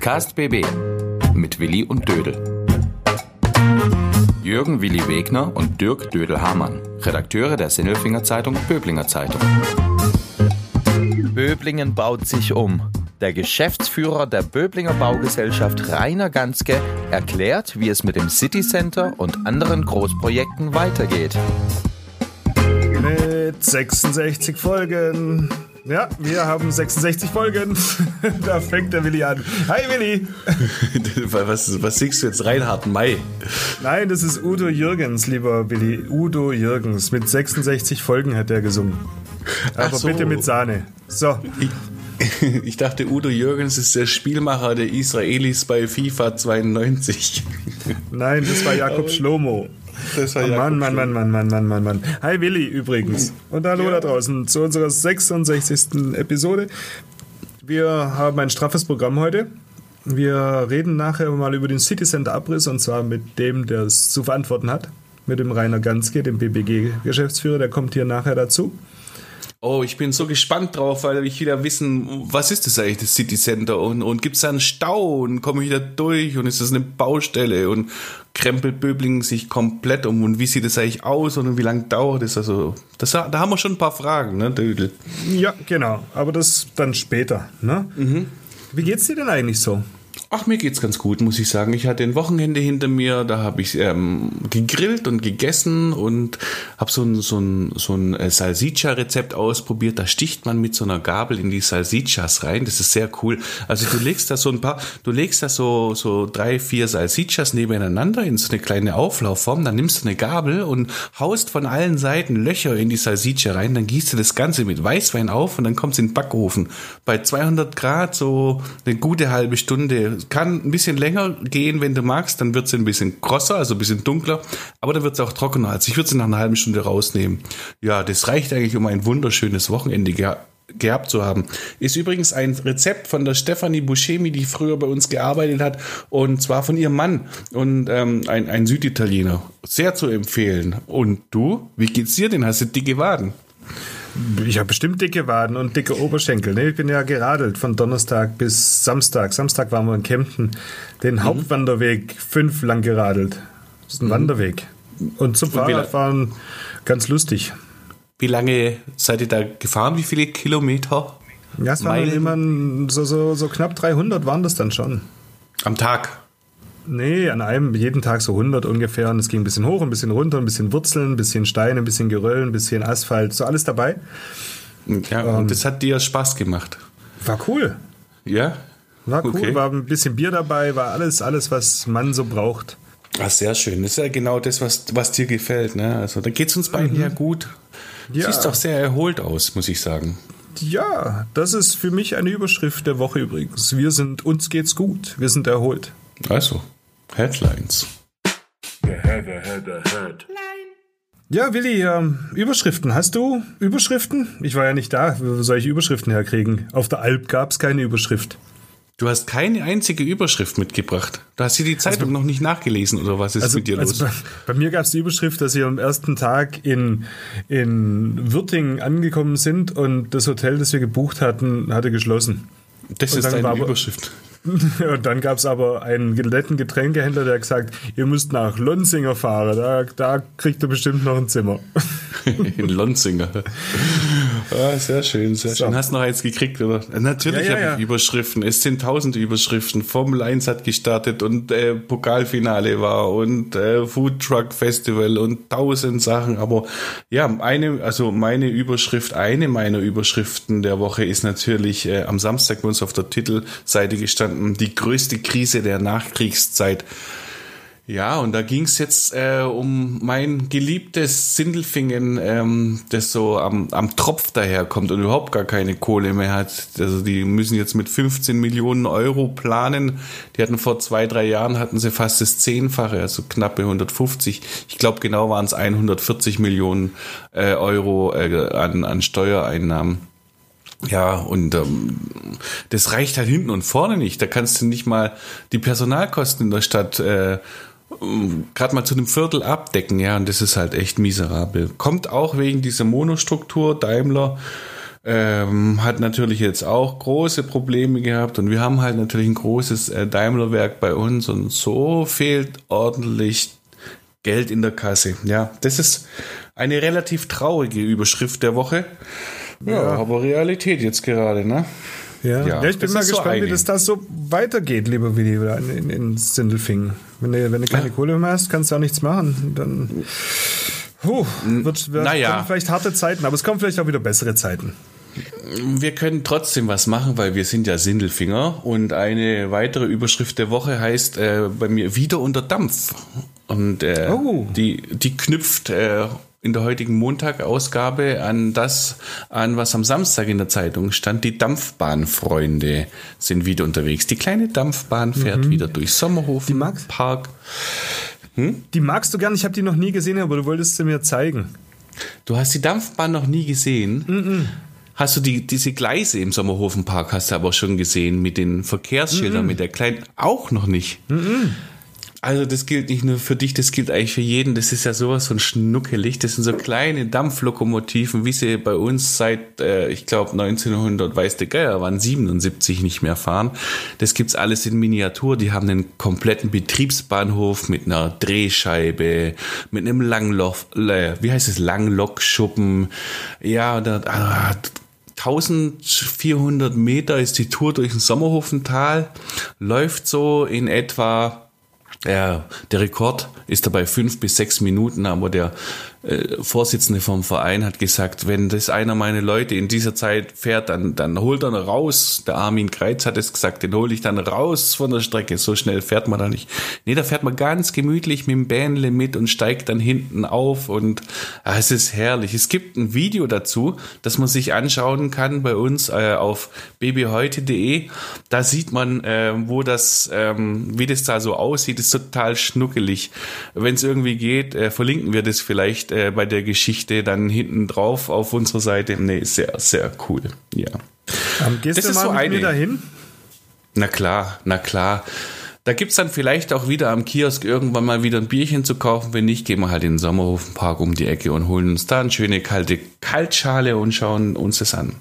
Podcast BB mit Willi und Dödel. Jürgen Willi Wegner und Dirk Dödel-Hamann, Redakteure der Sinnelfinger Zeitung Böblinger Zeitung. Böblingen baut sich um. Der Geschäftsführer der Böblinger Baugesellschaft Rainer Ganske erklärt, wie es mit dem City Center und anderen Großprojekten weitergeht. Mit 66 Folgen. Ja, wir haben 66 Folgen. da fängt der Willi an. Hi Willi. was, was singst du jetzt? Reinhard May? Nein, das ist Udo Jürgens, lieber Willi. Udo Jürgens. Mit 66 Folgen hat er gesungen. Aber so. bitte mit Sahne. So. Ich, ich dachte, Udo Jürgens ist der Spielmacher der Israelis bei FIFA 92. Nein, das war Jakob Schlomo. Oh Mann, Mann, Mann, Mann, Mann, Mann, Mann, Mann. Hi Willi übrigens. Und hallo ja. da draußen zu unserer 66. Episode. Wir haben ein straffes Programm heute. Wir reden nachher mal über den City Center Abriss und zwar mit dem, der es zu verantworten hat. Mit dem Rainer Ganske, dem BBG-Geschäftsführer, der kommt hier nachher dazu. Oh, ich bin so gespannt drauf, weil ich wieder wissen, was ist das eigentlich, das City Center? Und, und gibt es da einen Stau und komme ich da durch und ist das eine Baustelle und krempelt Böblingen sich komplett um und wie sieht das eigentlich aus und wie lange dauert es? Also, das, da haben wir schon ein paar Fragen, ne, Dödel? Ja, genau, aber das dann später, ne? Mhm. Wie geht's dir denn eigentlich so? Ach, mir geht's ganz gut, muss ich sagen. Ich hatte ein Wochenende hinter mir, da habe ich ähm, gegrillt und gegessen und habe so ein, so ein, so ein äh, Salsiccia-Rezept ausprobiert. Da sticht man mit so einer Gabel in die Salsiccias rein. Das ist sehr cool. Also du legst da so ein paar, du legst da so, so drei, vier Salsiccias nebeneinander in so eine kleine Auflaufform. Dann nimmst du eine Gabel und haust von allen Seiten Löcher in die Salsiccia rein. Dann gießt du das Ganze mit Weißwein auf und dann kommt's in den Backofen. Bei 200 Grad so eine gute halbe Stunde kann ein bisschen länger gehen, wenn du magst. Dann wird sie ein bisschen krosser, also ein bisschen dunkler. Aber dann wird sie auch trockener. Also ich würde sie nach einer halben Stunde rausnehmen. Ja, das reicht eigentlich, um ein wunderschönes Wochenende ge gehabt zu haben. Ist übrigens ein Rezept von der Stefanie Buscemi, die früher bei uns gearbeitet hat. Und zwar von ihrem Mann. Und ähm, ein, ein Süditaliener. Sehr zu empfehlen. Und du? Wie geht's dir denn? Hast du dicke Waden? Ich habe bestimmt dicke Waden und dicke Oberschenkel. Ne? Ich bin ja geradelt von Donnerstag bis Samstag. Samstag waren wir in Kempten. Den mhm. Hauptwanderweg fünf lang geradelt. Das ist ein mhm. Wanderweg. Und zum Fahrradfahren ganz lustig. Wie lange seid ihr da gefahren? Wie viele Kilometer? Ja, es waren immer so, so, so knapp 300 waren das dann schon. Am Tag? Nee, an einem jeden Tag so 100 ungefähr. Und es ging ein bisschen hoch, ein bisschen runter, ein bisschen Wurzeln, ein bisschen Steine, ein bisschen Geröll, ein bisschen Asphalt, so alles dabei. Ja, ähm, und das hat dir Spaß gemacht. War cool. Ja? War cool, okay. war ein bisschen Bier dabei, war alles, alles, was man so braucht. Ach, sehr schön. Das ist ja genau das, was, was dir gefällt. Ne? Also da geht es uns beiden mhm. ja gut. Ja. Siehst auch sehr erholt aus, muss ich sagen. Ja, das ist für mich eine Überschrift der Woche übrigens. Wir sind, uns geht's gut. Wir sind erholt. Also, Headlines. Ja, Willi, ähm, Überschriften. Hast du Überschriften? Ich war ja nicht da. Wo soll ich Überschriften herkriegen? Auf der Alp gab es keine Überschrift. Du hast keine einzige Überschrift mitgebracht. Du hast dir die Zeitung also, noch nicht nachgelesen oder was ist also, mit dir los? Also bei, bei, mir gab es die Überschrift, dass wir am ersten Tag in, in Würtingen angekommen sind und das Hotel, das wir gebucht hatten, hatte geschlossen. Das und ist deine Überschrift. Und dann gab es aber einen netten Getränkehändler, der hat gesagt, ihr müsst nach Lonsinger fahren, da, da kriegt ihr bestimmt noch ein Zimmer. In Lonsinger. Ah, sehr schön, sehr so. schön. Hast du noch eins gekriegt, oder? Natürlich ja, ja, habe ich. Überschriften. Es sind tausend Überschriften. Formel 1 hat gestartet und äh, Pokalfinale war und äh, Food Truck Festival und tausend Sachen. Aber ja, eine, also meine Überschrift, eine meiner Überschriften der Woche ist natürlich äh, am Samstag bei uns auf der Titelseite gestanden die größte Krise der Nachkriegszeit. Ja, und da ging es jetzt äh, um mein geliebtes Sindelfingen, ähm, das so am, am Tropf daherkommt und überhaupt gar keine Kohle mehr hat. Also die müssen jetzt mit 15 Millionen Euro planen. Die hatten vor zwei, drei Jahren hatten sie fast das Zehnfache, also knappe 150. Ich glaube genau waren es 140 Millionen äh, Euro äh, an, an Steuereinnahmen. Ja, und ähm, das reicht halt hinten und vorne nicht. Da kannst du nicht mal die Personalkosten in der Stadt äh, gerade mal zu einem Viertel abdecken, ja, und das ist halt echt miserabel. Kommt auch wegen dieser Monostruktur Daimler ähm, hat natürlich jetzt auch große Probleme gehabt und wir haben halt natürlich ein großes äh, Daimler-Werk bei uns und so fehlt ordentlich Geld in der Kasse. Ja, das ist eine relativ traurige Überschrift der Woche. Ja, ja. aber Realität jetzt gerade, ne? Ja, ja, ich bin mal gespannt, so wie das da so weitergeht, lieber Willi, in, in, in Sindelfingen. Wenn du, wenn du keine ja. Kohle mehr hast, kannst du auch nichts machen. Dann puh, wird, wird naja. vielleicht harte Zeiten, aber es kommen vielleicht auch wieder bessere Zeiten. Wir können trotzdem was machen, weil wir sind ja Sindelfinger. Und eine weitere Überschrift der Woche heißt äh, bei mir wieder unter Dampf. Und äh, oh. die, die knüpft äh, in der heutigen Montag-Ausgabe an das an, was am Samstag in der Zeitung stand. Die Dampfbahnfreunde sind wieder unterwegs. Die kleine Dampfbahn fährt mhm. wieder durch Sommerhofen die Park. Hm? Die magst du gern, ich habe die noch nie gesehen, aber du wolltest sie mir zeigen. Du hast die Dampfbahn noch nie gesehen? Mhm. Hast du die, diese Gleise im Sommerhofenpark hast du aber schon gesehen mit den Verkehrsschildern, mhm. mit der kleinen, auch noch nicht. Mhm. Also das gilt nicht nur für dich, das gilt eigentlich für jeden. Das ist ja sowas von schnuckelig. Das sind so kleine Dampflokomotiven, wie sie bei uns seit, äh, ich glaube, 1900, weiß der Geier, waren 77 nicht mehr fahren. Das gibt's alles in Miniatur. Die haben einen kompletten Betriebsbahnhof mit einer Drehscheibe, mit einem Langloch, äh, wie heißt es, Langlokschuppen. Ja, da, ah, 1400 Meter ist die Tour durch den Sommerhofental, läuft so in etwa der Rekord ist dabei fünf bis sechs Minuten, aber der äh, Vorsitzende vom Verein hat gesagt, wenn das einer meiner Leute in dieser Zeit fährt, dann, dann holt er raus. Der Armin Kreitz hat es gesagt, den hole ich dann raus von der Strecke. So schnell fährt man da nicht. Nee, da fährt man ganz gemütlich mit dem Bähnle mit und steigt dann hinten auf und ah, es ist herrlich. Es gibt ein Video dazu, das man sich anschauen kann bei uns äh, auf babyheute.de. Da sieht man, äh, wo das, ähm, wie das da so aussieht. Ist total schnuckelig. Wenn es irgendwie geht, äh, verlinken wir das vielleicht äh, bei der Geschichte dann hinten drauf auf unserer Seite. Nee, sehr, sehr cool. Ja. Ähm, gehst das du mal so mit eine, mir dahin? Na klar, na klar. Da gibt es dann vielleicht auch wieder am Kiosk irgendwann mal wieder ein Bierchen zu kaufen. Wenn nicht, gehen wir halt in den Sommerhofenpark um die Ecke und holen uns da eine schöne kalte Kaltschale und schauen uns das an.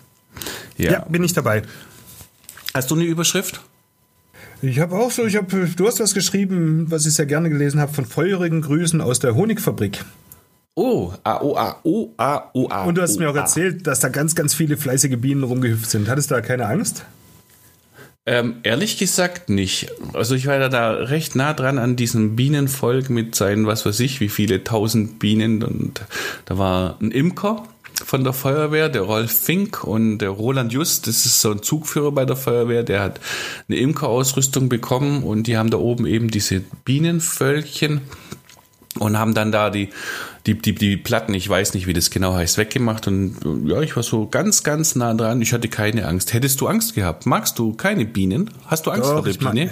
Ja, ja bin ich dabei. Hast du eine Überschrift? Ich habe auch so, ich hab, du hast was geschrieben, was ich sehr gerne gelesen habe, von feurigen Grüßen aus der Honigfabrik. Oh, A, O, A, O, A, O, A. Und du hast mir auch erzählt, dass da ganz, ganz viele fleißige Bienen rumgehüpft sind. Hattest du da keine Angst? Ähm, ehrlich gesagt nicht. Also ich war da recht nah dran an diesem Bienenvolk mit seinen, was weiß ich, wie viele tausend Bienen. Und da war ein Imker von der Feuerwehr, der Rolf Fink und der Roland Just, das ist so ein Zugführer bei der Feuerwehr, der hat eine Imkerausrüstung bekommen und die haben da oben eben diese Bienenvölkchen und haben dann da die die, die, die Platten, ich weiß nicht, wie das genau heißt, weggemacht und ja, ich war so ganz, ganz nah dran. Ich hatte keine Angst. Hättest du Angst gehabt? Magst du keine Bienen? Hast du Angst Doch, vor der Biene?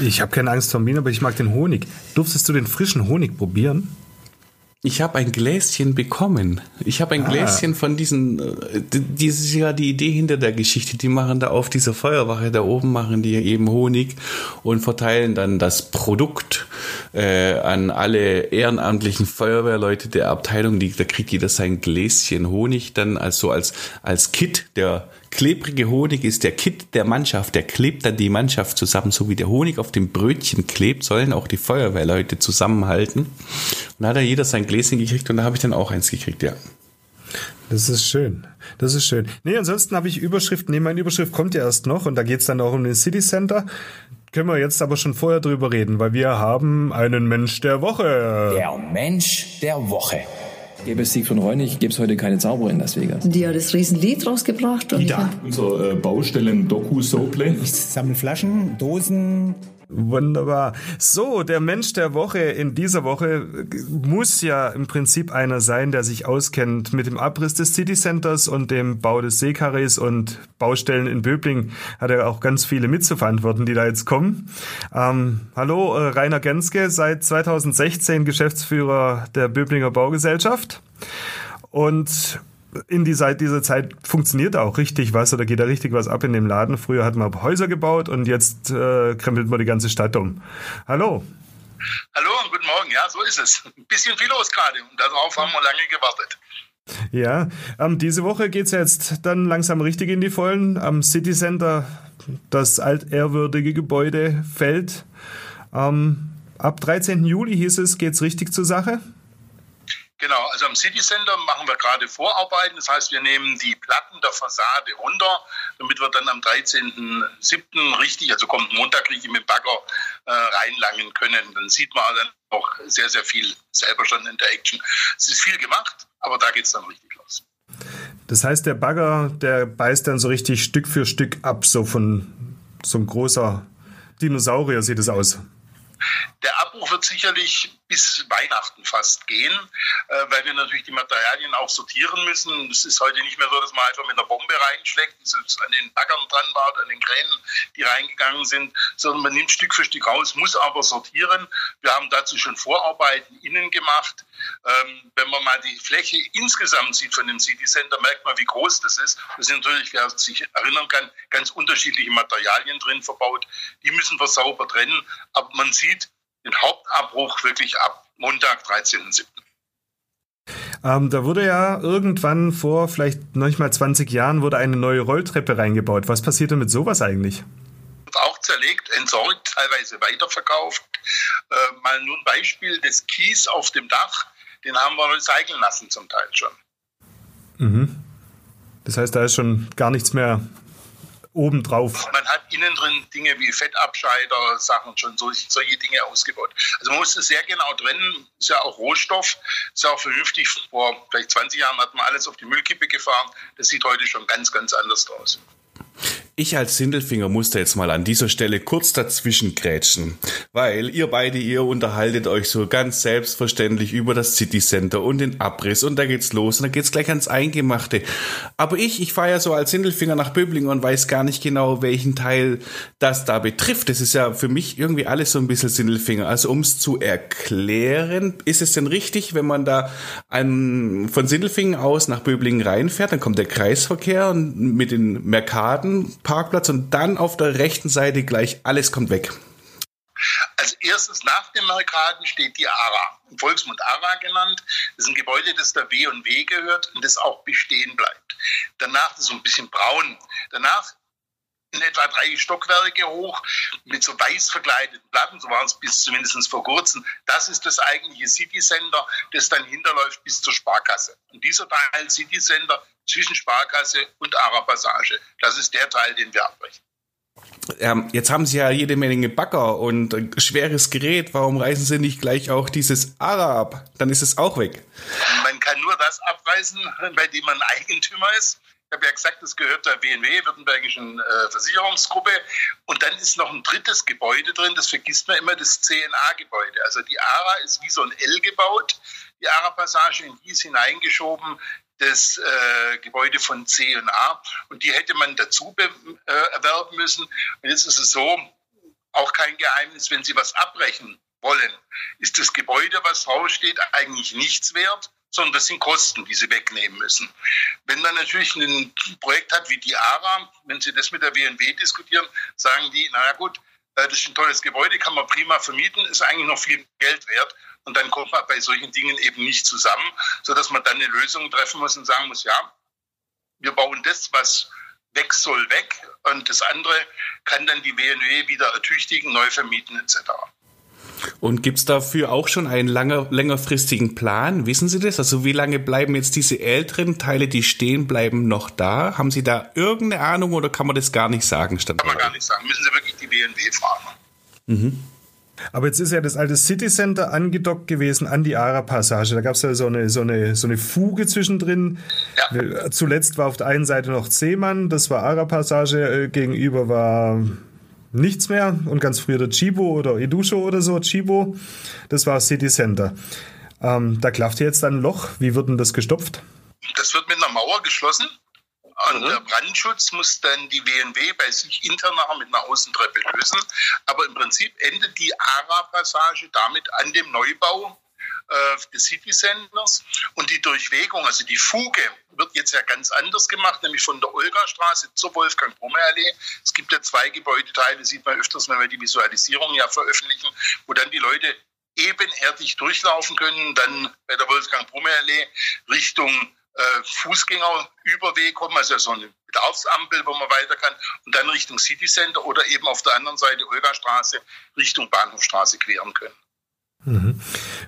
ich habe keine Angst vor Bienen, aber ich mag den Honig. Durftest du den frischen Honig probieren? Ich habe ein Gläschen bekommen. Ich habe ein ah. Gläschen von diesen, äh, das ist ja die Idee hinter der Geschichte. Die machen da auf dieser Feuerwache da oben, machen die eben Honig und verteilen dann das Produkt äh, an alle ehrenamtlichen Feuerwehrleute der Abteilung. Die, da kriegt jeder sein Gläschen Honig dann als so als, als Kit der klebrige Honig ist der Kit der Mannschaft, der klebt dann die Mannschaft zusammen, so wie der Honig auf dem Brötchen klebt, sollen auch die Feuerwehrleute zusammenhalten. Und da hat ja jeder sein Gläschen gekriegt und da habe ich dann auch eins gekriegt, ja. Das ist schön. Das ist schön. Nee, ansonsten habe ich Überschriften. Nee, meine Überschrift kommt ja erst noch und da geht es dann auch um den City Center. Können wir jetzt aber schon vorher drüber reden, weil wir haben einen Mensch der Woche. Der Mensch der Woche. Gäbe es Siegfried Reunig, gäbe es heute keine Zauberer in Las Vegas. Die hat das Riesenlied rausgebracht. Und Ida. Unser äh, Baustellen-Doku-Sople. Ich sammle Flaschen, Dosen, Wunderbar. So, der Mensch der Woche in dieser Woche muss ja im Prinzip einer sein, der sich auskennt mit dem Abriss des City Centers und dem Bau des Seekarrees und Baustellen in Böbling. Hat er auch ganz viele mitzuverantworten, die da jetzt kommen. Ähm, hallo, äh, Rainer Genske, seit 2016 Geschäftsführer der Böblinger Baugesellschaft. Und in dieser, dieser Zeit funktioniert auch richtig was oder geht da richtig was ab in dem Laden. Früher hat man Häuser gebaut und jetzt äh, krempelt man die ganze Stadt um. Hallo. Hallo und guten Morgen. Ja, so ist es. Ein bisschen viel los gerade und darauf haben wir lange gewartet. Ja, ähm, diese Woche geht es jetzt dann langsam richtig in die Vollen. Am City Center, das altehrwürdige Gebäude fällt. Ähm, ab 13. Juli hieß es, geht es richtig zur Sache? Genau, also am City Center machen wir gerade Vorarbeiten. Das heißt, wir nehmen die Platten der Fassade runter, damit wir dann am 13.07. richtig, also kommt Montag richtig mit dem Bagger äh, reinlangen können. Dann sieht man dann auch sehr, sehr viel selber schon in der Action. Es ist viel gemacht, aber da geht es dann richtig los. Das heißt, der Bagger, der beißt dann so richtig Stück für Stück ab, so von so ein großer Dinosaurier sieht es aus. Der Abbruch wird sicherlich bis Weihnachten fast gehen, äh, weil wir natürlich die Materialien auch sortieren müssen. Es ist heute nicht mehr so, dass man einfach mit einer Bombe reinschlägt, die an den Baggern dran war, an den Kränen, die reingegangen sind, sondern man nimmt Stück für Stück raus, muss aber sortieren. Wir haben dazu schon Vorarbeiten innen gemacht. Ähm, wenn man mal die Fläche insgesamt sieht von dem City Center, merkt man, wie groß das ist. Das sind natürlich, wer sich erinnern kann, ganz unterschiedliche Materialien drin verbaut. Die müssen wir sauber trennen, aber man sieht, den Hauptabbruch wirklich ab Montag, 13.07. Ähm, da wurde ja irgendwann vor vielleicht noch mal 20 Jahren wurde eine neue Rolltreppe reingebaut. Was passiert denn mit sowas eigentlich? Auch zerlegt, entsorgt, teilweise weiterverkauft. Äh, mal nur ein Beispiel des Kies auf dem Dach, den haben wir recyceln lassen zum Teil schon. Mhm. Das heißt, da ist schon gar nichts mehr obendrauf. Man hat innen drin Dinge wie Fettabscheider, Sachen schon solche, solche Dinge ausgebaut. Also man muss es sehr genau trennen. Ist ja auch Rohstoff, ist ja auch vernünftig. Vor vielleicht 20 Jahren hat man alles auf die Müllkippe gefahren. Das sieht heute schon ganz, ganz anders aus. Ich als Sindelfinger musste jetzt mal an dieser Stelle kurz dazwischen grätschen, weil ihr beide, ihr unterhaltet euch so ganz selbstverständlich über das City Center und den Abriss und da geht's los und da geht's gleich ans Eingemachte. Aber ich, ich fahre ja so als Sindelfinger nach Böblingen und weiß gar nicht genau, welchen Teil das da betrifft. Das ist ja für mich irgendwie alles so ein bisschen Sindelfinger. Also ums zu erklären, ist es denn richtig, wenn man da an, von Sindelfingen aus nach Böblingen reinfährt, dann kommt der Kreisverkehr mit den Merkaden Parkplatz und dann auf der rechten Seite gleich alles kommt weg? Als erstes nach dem Merkaden steht die ARA, Volksmund ARA genannt. Das ist ein Gebäude, das der W&W gehört und das auch bestehen bleibt. Danach, ist so ein bisschen braun. Danach in etwa drei Stockwerke hoch mit so weiß verkleideten Platten, so waren es bis zumindest vor kurzem. Das ist das eigentliche City Center, das dann hinterläuft bis zur Sparkasse. Und dieser Teil City Center zwischen Sparkasse und Ara-Passage, das ist der Teil, den wir abbrechen. Ähm, jetzt haben Sie ja jede Menge Bagger und schweres Gerät. Warum reißen Sie nicht gleich auch dieses ARA ab? Dann ist es auch weg. Man kann nur das abreißen, bei dem man Eigentümer ist. Ich habe ja gesagt, das gehört der WNW, Württembergischen äh, Versicherungsgruppe. Und dann ist noch ein drittes Gebäude drin, das vergisst man immer, das CNA-Gebäude. Also die ARA ist wie so ein L gebaut, die ARA-Passage in die ist hineingeschoben das äh, Gebäude von C&A und die hätte man dazu äh, erwerben müssen. Und jetzt ist es so, auch kein Geheimnis, wenn Sie was abbrechen wollen, ist das Gebäude, was draufsteht, eigentlich nichts wert, sondern das sind Kosten, die Sie wegnehmen müssen. Wenn man natürlich ein Projekt hat wie die ARA, wenn Sie das mit der WNW diskutieren, sagen die, naja gut, äh, das ist ein tolles Gebäude, kann man prima vermieten, ist eigentlich noch viel Geld wert. Und dann kommt man bei solchen Dingen eben nicht zusammen, sodass man dann eine Lösung treffen muss und sagen muss, ja, wir bauen das, was weg soll, weg. Und das andere kann dann die WNW wieder ertüchtigen, neu vermieten etc. Und gibt es dafür auch schon einen langer, längerfristigen Plan? Wissen Sie das? Also wie lange bleiben jetzt diese älteren Teile, die stehen bleiben, noch da? Haben Sie da irgendeine Ahnung oder kann man das gar nicht sagen? Stand kann man gar nicht sagen. Müssen Sie wirklich die WNW fragen. Mhm. Aber jetzt ist ja das alte City Center angedockt gewesen an die Ara-Passage. Da gab es ja so eine, so, eine, so eine Fuge zwischendrin. Ja. Zuletzt war auf der einen Seite noch Seemann, das war Ara-Passage, äh, gegenüber war nichts mehr. Und ganz früher der Chibo oder Edusho oder so, Chibo, das war City Center. Ähm, da klafft jetzt ein Loch. Wie wird denn das gestopft? Das wird mit einer Mauer geschlossen. Und mhm. der Brandschutz muss dann die WNW bei sich intern mit einer Außentreppe lösen. Aber im Prinzip endet die ARA-Passage damit an dem Neubau äh, des City Centers. Und die Durchwegung, also die Fuge, wird jetzt ja ganz anders gemacht, nämlich von der Olga-Straße zur Wolfgang-Brumme-Allee. Es gibt ja zwei Gebäudeteile, sieht man öfters, wenn wir die Visualisierung ja veröffentlichen, wo dann die Leute ebenerdig durchlaufen können, dann bei der Wolfgang-Brumme-Allee Richtung äh, Fußgängerüberweg kommen, also so eine Bedarfsampel, wo man weiter kann, und dann Richtung City Center oder eben auf der anderen Seite Olgastraße Richtung Bahnhofstraße queren können. Mhm.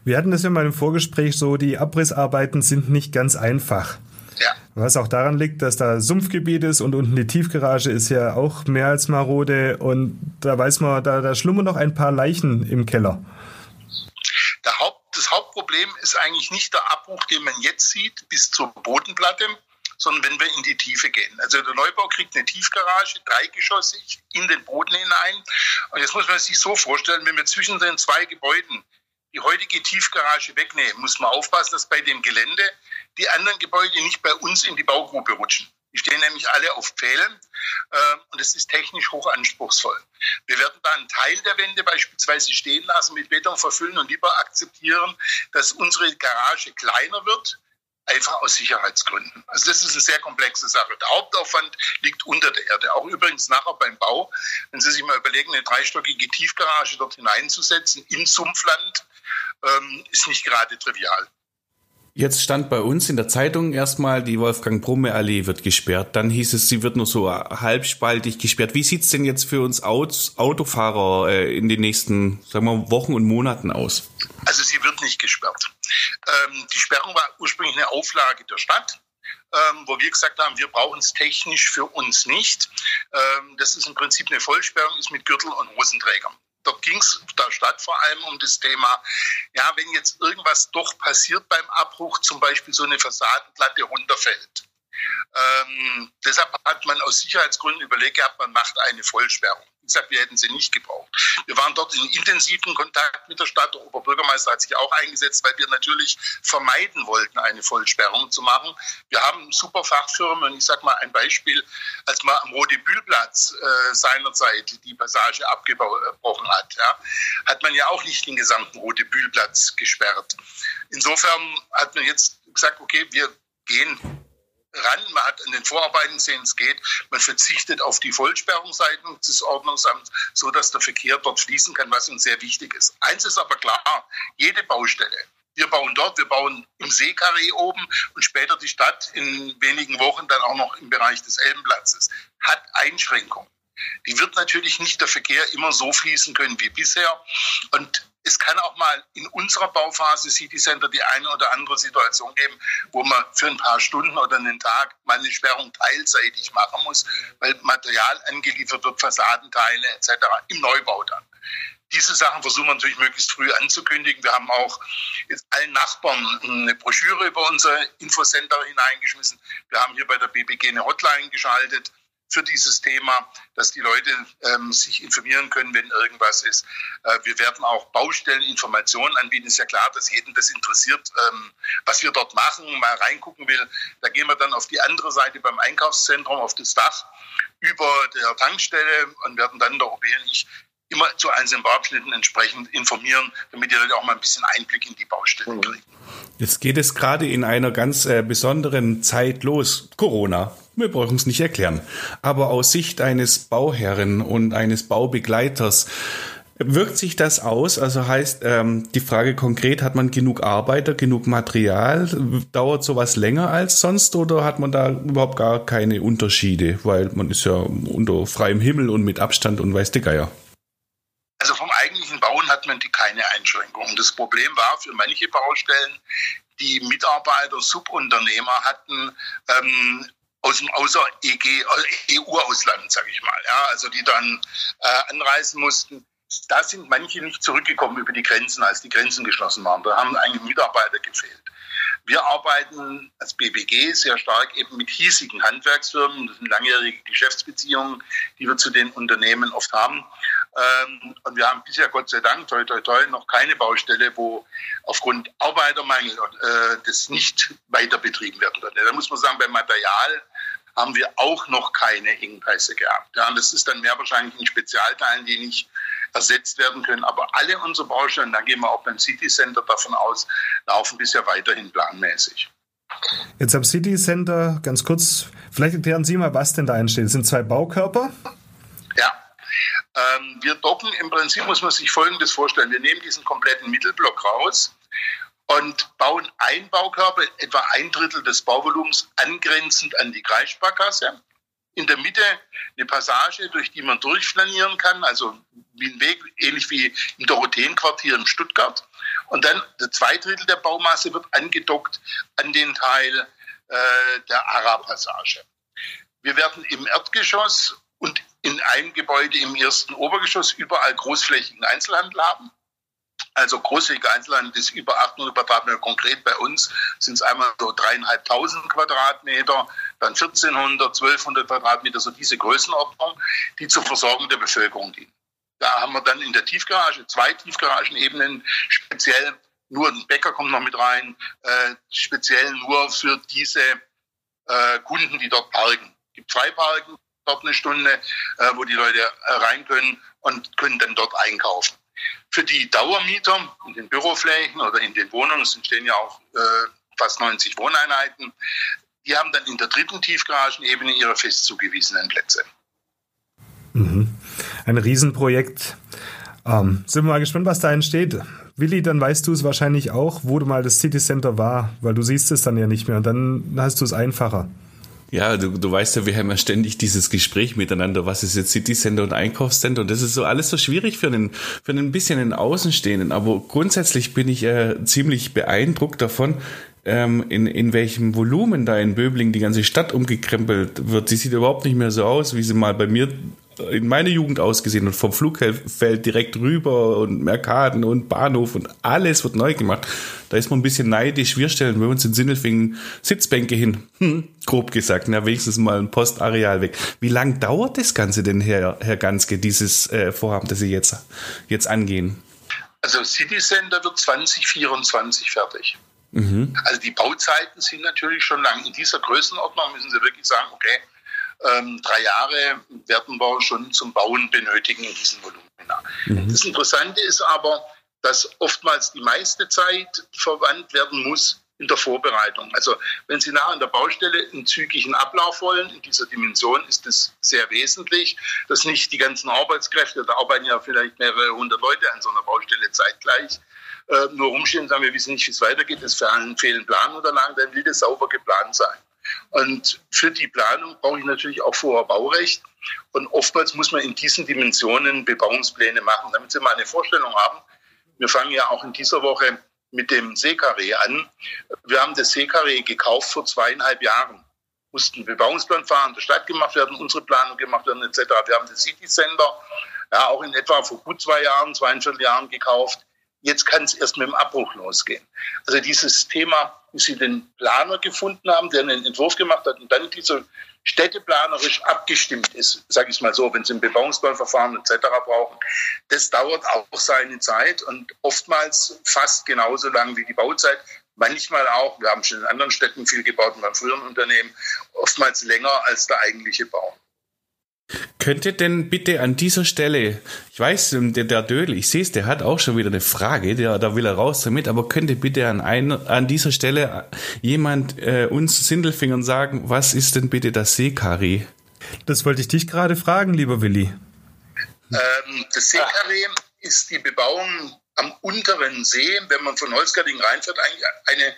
Wir hatten das ja mal im Vorgespräch so, die Abrissarbeiten sind nicht ganz einfach. Ja. Was auch daran liegt, dass da Sumpfgebiet ist und unten die Tiefgarage ist ja auch mehr als marode und da weiß man, da, da schlummern noch ein paar Leichen im Keller. Haupt, das Hauptproblem ist eigentlich nicht der Abbruch, den man jetzt sieht, bis zur Bodenplatte, sondern wenn wir in die Tiefe gehen. Also der Neubau kriegt eine Tiefgarage, dreigeschossig, in den Boden hinein. Und jetzt muss man sich so vorstellen, wenn wir zwischen den zwei Gebäuden die heutige Tiefgarage wegnehmen, muss man aufpassen, dass bei dem Gelände die anderen Gebäude nicht bei uns in die Baugrube rutschen. Die stehen nämlich alle auf Pfählen äh, und es ist technisch hoch anspruchsvoll. Wir werden da einen Teil der Wände beispielsweise stehen lassen, mit Beton verfüllen und lieber akzeptieren, dass unsere Garage kleiner wird, einfach aus Sicherheitsgründen. Also das ist eine sehr komplexe Sache. Der Hauptaufwand liegt unter der Erde. Auch übrigens nachher beim Bau, wenn Sie sich mal überlegen, eine dreistockige Tiefgarage dort hineinzusetzen, im Sumpfland, ähm, ist nicht gerade trivial. Jetzt stand bei uns in der Zeitung erstmal, die Wolfgang Brumme Allee wird gesperrt. Dann hieß es, sie wird nur so halbspaltig gesperrt. Wie sieht's denn jetzt für uns Autofahrer äh, in den nächsten, sagen wir, Wochen und Monaten aus? Also sie wird nicht gesperrt. Ähm, die Sperrung war ursprünglich eine Auflage der Stadt. Ähm, wo wir gesagt haben, wir brauchen es technisch für uns nicht. Ähm, das ist im Prinzip eine Vollsperrung, ist mit Gürtel und Hosenträgern dort ging es der Stadt vor allem um das Thema, ja, wenn jetzt irgendwas doch passiert beim Abbruch, zum Beispiel so eine Fassadenplatte runterfällt. Ähm, deshalb hat man aus Sicherheitsgründen überlegt gehabt, man macht eine Vollsperrung gesagt, wir hätten sie nicht gebraucht. Wir waren dort in intensiven Kontakt mit der Stadt. Der Oberbürgermeister hat sich auch eingesetzt, weil wir natürlich vermeiden wollten, eine Vollsperrung zu machen. Wir haben super Fachfirmen. Ich sage mal ein Beispiel, als man am Rodebühlplatz äh, seinerzeit die Passage abgebrochen hat, ja, hat man ja auch nicht den gesamten Rodebühlplatz gesperrt. Insofern hat man jetzt gesagt, okay, wir gehen ran. Man hat an den Vorarbeiten gesehen, es geht. Man verzichtet auf die Vollsperrung seitens des Ordnungsamts, so dass der Verkehr dort fließen kann, was uns sehr wichtig ist. Eins ist aber klar, jede Baustelle, wir bauen dort, wir bauen im Seekarree oben und später die Stadt in wenigen Wochen dann auch noch im Bereich des Elbenplatzes, hat Einschränkungen. Die wird natürlich nicht der Verkehr immer so fließen können wie bisher. Und es kann auch mal in unserer Bauphase City Center die eine oder andere Situation geben, wo man für ein paar Stunden oder einen Tag mal eine Sperrung teilseitig machen muss, weil Material angeliefert wird, Fassadenteile etc. im Neubau dann. Diese Sachen versuchen wir natürlich möglichst früh anzukündigen. Wir haben auch jetzt allen Nachbarn eine Broschüre über unser Infocenter hineingeschmissen. Wir haben hier bei der BBG eine Hotline geschaltet für dieses Thema, dass die Leute ähm, sich informieren können, wenn irgendwas ist. Äh, wir werden auch Baustelleninformationen anbieten. Ist ja klar, dass jeden das interessiert, ähm, was wir dort machen, mal reingucken will. Da gehen wir dann auf die andere Seite beim Einkaufszentrum, auf das Dach über der Tankstelle und werden dann der OB und ich immer zu einzelnen Bauabschnitten entsprechend informieren, damit die Leute auch mal ein bisschen Einblick in die Baustellen mhm. kriegen. Jetzt geht es gerade in einer ganz äh, besonderen Zeit los. Corona. Wir brauchen es nicht erklären. Aber aus Sicht eines Bauherren und eines Baubegleiters, Wirkt sich das aus? Also heißt ähm, die Frage konkret, hat man genug Arbeiter, genug Material? Dauert sowas länger als sonst oder hat man da überhaupt gar keine Unterschiede? Weil man ist ja unter freiem Himmel und mit Abstand und weiß der Geier. Also vom eigentlichen Bauen hat man die keine Einschränkungen. Das Problem war für manche Baustellen, die Mitarbeiter, Subunternehmer hatten ähm, aus dem außer EG, EU-Ausland, sage ich mal, ja, also die dann äh, anreisen mussten. Da sind manche nicht zurückgekommen über die Grenzen, als die Grenzen geschlossen waren. Da haben eigentlich Mitarbeiter gefehlt. Wir arbeiten als BBG sehr stark eben mit hiesigen Handwerksfirmen. Das sind langjährige Geschäftsbeziehungen, die wir zu den Unternehmen oft haben. Ähm, und wir haben bisher Gott sei Dank, toi, toi, toi, noch keine Baustelle, wo aufgrund Arbeitermangel äh, das nicht weiter betrieben werden kann. Da muss man sagen, beim Material haben wir auch noch keine Engpässe gehabt. Ja, das ist dann mehr wahrscheinlich in Spezialteilen, die nicht ersetzt werden können. Aber alle unsere Baustellen, da gehen wir auch beim City Center davon aus, laufen bisher weiterhin planmäßig. Jetzt am City Center, ganz kurz, vielleicht erklären Sie mal, was denn da entsteht. Es sind zwei Baukörper. Ähm, wir docken, im Prinzip muss man sich Folgendes vorstellen. Wir nehmen diesen kompletten Mittelblock raus und bauen einen Baukörper, etwa ein Drittel des Bauvolumens, angrenzend an die Kreissparkasse. In der Mitte eine Passage, durch die man durchflanieren kann, also wie ein Weg, ähnlich wie im Dorotheenquartier in Stuttgart. Und dann zwei Drittel der Baumasse wird angedockt an den Teil äh, der Ara-Passage. Wir werden im Erdgeschoss in einem Gebäude im ersten Obergeschoss überall großflächigen Einzelhandel haben. Also großflächiger Einzelhandel ist über 800 Quadratmeter. Konkret bei uns sind es einmal so dreieinhalbtausend Quadratmeter, dann 1400, 1200 Quadratmeter, so diese Größenordnung, die zur Versorgung der Bevölkerung dienen. Da haben wir dann in der Tiefgarage zwei Tiefgaragenebenen, speziell nur ein Bäcker kommt noch mit rein, äh, speziell nur für diese äh, Kunden, die dort parken. Es gibt zwei Parken, dort eine Stunde, äh, wo die Leute äh, rein können und können dann dort einkaufen. Für die Dauermieter in den Büroflächen oder in den Wohnungen, es entstehen ja auch äh, fast 90 Wohneinheiten, die haben dann in der dritten Tiefgaragenebene ihre fest zugewiesenen Plätze. Mhm. Ein Riesenprojekt. Ähm, sind wir mal gespannt, was da entsteht. Willi, dann weißt du es wahrscheinlich auch, wo du mal das City Center war, weil du siehst es dann ja nicht mehr und dann hast du es einfacher. Ja, du, du weißt ja, wir haben ja ständig dieses Gespräch miteinander, was ist jetzt City Center und Einkaufscenter und das ist so alles so schwierig für einen, für einen bisschen einen Außenstehenden, aber grundsätzlich bin ich äh, ziemlich beeindruckt davon, ähm, in, in welchem Volumen da in Böbling die ganze Stadt umgekrempelt wird. Sie sieht überhaupt nicht mehr so aus, wie sie mal bei mir in meiner Jugend ausgesehen und vom Flugfeld direkt rüber und Merkaden und Bahnhof und alles wird neu gemacht. Da ist man ein bisschen neidisch. Wir stellen bei uns in Sinnelfingen Sitzbänke hin. Hm, grob gesagt, na, wenigstens mal ein Postareal weg. Wie lang dauert das Ganze denn, Herr, Herr Ganske, dieses äh, Vorhaben, das Sie jetzt, jetzt angehen? Also City Center wird 2024 fertig. Mhm. Also die Bauzeiten sind natürlich schon lang. In dieser Größenordnung müssen Sie wirklich sagen, okay, ähm, drei Jahre werden wir schon zum Bauen benötigen in diesem Volumen. Mhm. Das Interessante ist aber, dass oftmals die meiste Zeit verwandt werden muss in der Vorbereitung. Also wenn Sie nachher an der Baustelle einen zügigen Ablauf wollen, in dieser Dimension ist es sehr wesentlich, dass nicht die ganzen Arbeitskräfte, da arbeiten ja vielleicht mehrere hundert Leute an so einer Baustelle zeitgleich, äh, nur rumstehen und sagen, wir wissen nicht, wie es weitergeht, es fehlen Planunterlagen, dann will das sauber geplant sein. Und für die Planung brauche ich natürlich auch vorher Baurecht. Und oftmals muss man in diesen Dimensionen Bebauungspläne machen, damit Sie mal eine Vorstellung haben. Wir fangen ja auch in dieser Woche mit dem Seekarree an. Wir haben das Seekarree gekauft vor zweieinhalb Jahren. Mussten Bebauungsplan fahren, der Stadt gemacht werden, unsere Planung gemacht werden, etc. Wir haben das City Center ja, auch in etwa vor gut zwei Jahren, zweieinviertel Jahren gekauft. Jetzt kann es erst mit dem Abbruch losgehen. Also dieses Thema, wie Sie den Planer gefunden haben, der einen Entwurf gemacht hat und dann dieser städteplanerisch abgestimmt ist, sage ich mal so, wenn Sie ein Bebauungsplanverfahren etc. brauchen, das dauert auch seine Zeit und oftmals fast genauso lang wie die Bauzeit. Manchmal auch, wir haben schon in anderen Städten viel gebaut und beim früheren Unternehmen, oftmals länger als der eigentliche Bau. Könnte denn bitte an dieser Stelle, ich weiß, ähm, der, der Dödel, ich sehe es, der hat auch schon wieder eine Frage, der, da will er raus damit, aber könnte bitte an, ein, an dieser Stelle jemand äh, uns Sindelfingern sagen, was ist denn bitte das Seekarree? Das wollte ich dich gerade fragen, lieber Willi. Ähm, das Seekarree ist die Bebauung am unteren See, wenn man von Holzgarding reinfährt, eigentlich eine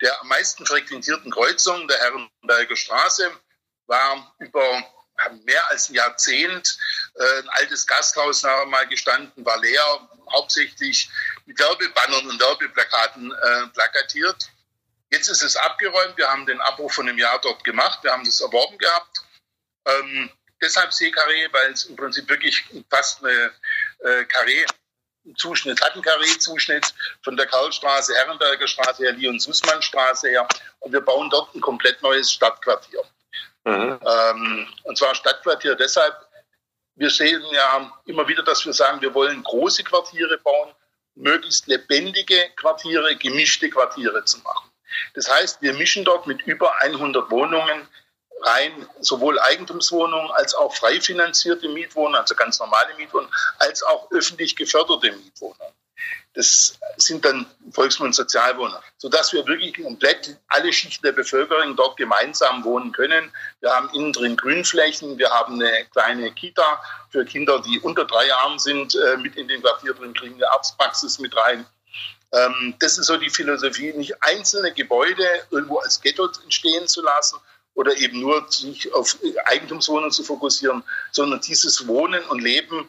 der am meisten frequentierten Kreuzungen der Herrenberger Straße, war über mehr als ein Jahrzehnt äh, ein altes Gasthaus nachher mal gestanden, war leer, hauptsächlich mit Werbebannern und Werbeplakaten äh, plakatiert. Jetzt ist es abgeräumt. Wir haben den Abbruch von einem Jahr dort gemacht. Wir haben das erworben gehabt. Ähm, deshalb Seekarree, weil es im Prinzip wirklich fast eine äh, Karree Zuschnitt, hat einen Karree-Zuschnitt von der Karlstraße, Herrenberger Straße her, Leon-Sussmann-Straße her. Und wir bauen dort ein komplett neues Stadtquartier. Mhm. Ähm, und zwar Stadtquartier deshalb, wir sehen ja immer wieder, dass wir sagen, wir wollen große Quartiere bauen, möglichst lebendige Quartiere, gemischte Quartiere zu machen. Das heißt, wir mischen dort mit über 100 Wohnungen rein, sowohl Eigentumswohnungen als auch frei finanzierte Mietwohnungen, also ganz normale Mietwohnungen, als auch öffentlich geförderte Mietwohnungen. Das sind dann Volksmund Sozialwohner, sodass wir wirklich komplett alle Schichten der Bevölkerung dort gemeinsam wohnen können. Wir haben innen drin Grünflächen, wir haben eine kleine Kita für Kinder, die unter drei Jahren sind, äh, mit in den Quartier drin, kriegen eine Arztpraxis mit rein. Ähm, das ist so die Philosophie, nicht einzelne Gebäude irgendwo als Ghetto entstehen zu lassen oder eben nur sich auf Eigentumswohnungen zu fokussieren, sondern dieses Wohnen und Leben